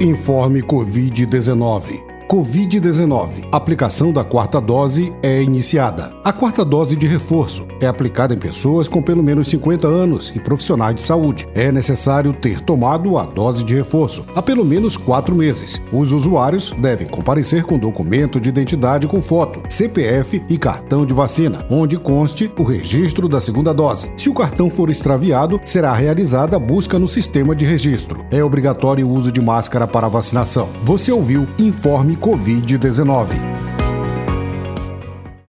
Informe Covid-19. Covid-19. Aplicação da quarta dose é iniciada. A quarta dose de reforço é aplicada em pessoas com pelo menos 50 anos e profissionais de saúde. É necessário ter tomado a dose de reforço há pelo menos quatro meses. Os usuários devem comparecer com documento de identidade com foto, CPF e cartão de vacina, onde conste o registro da segunda dose. Se o cartão for extraviado, será realizada a busca no sistema de registro. É obrigatório o uso de máscara para vacinação. Você ouviu Informe Covid-19.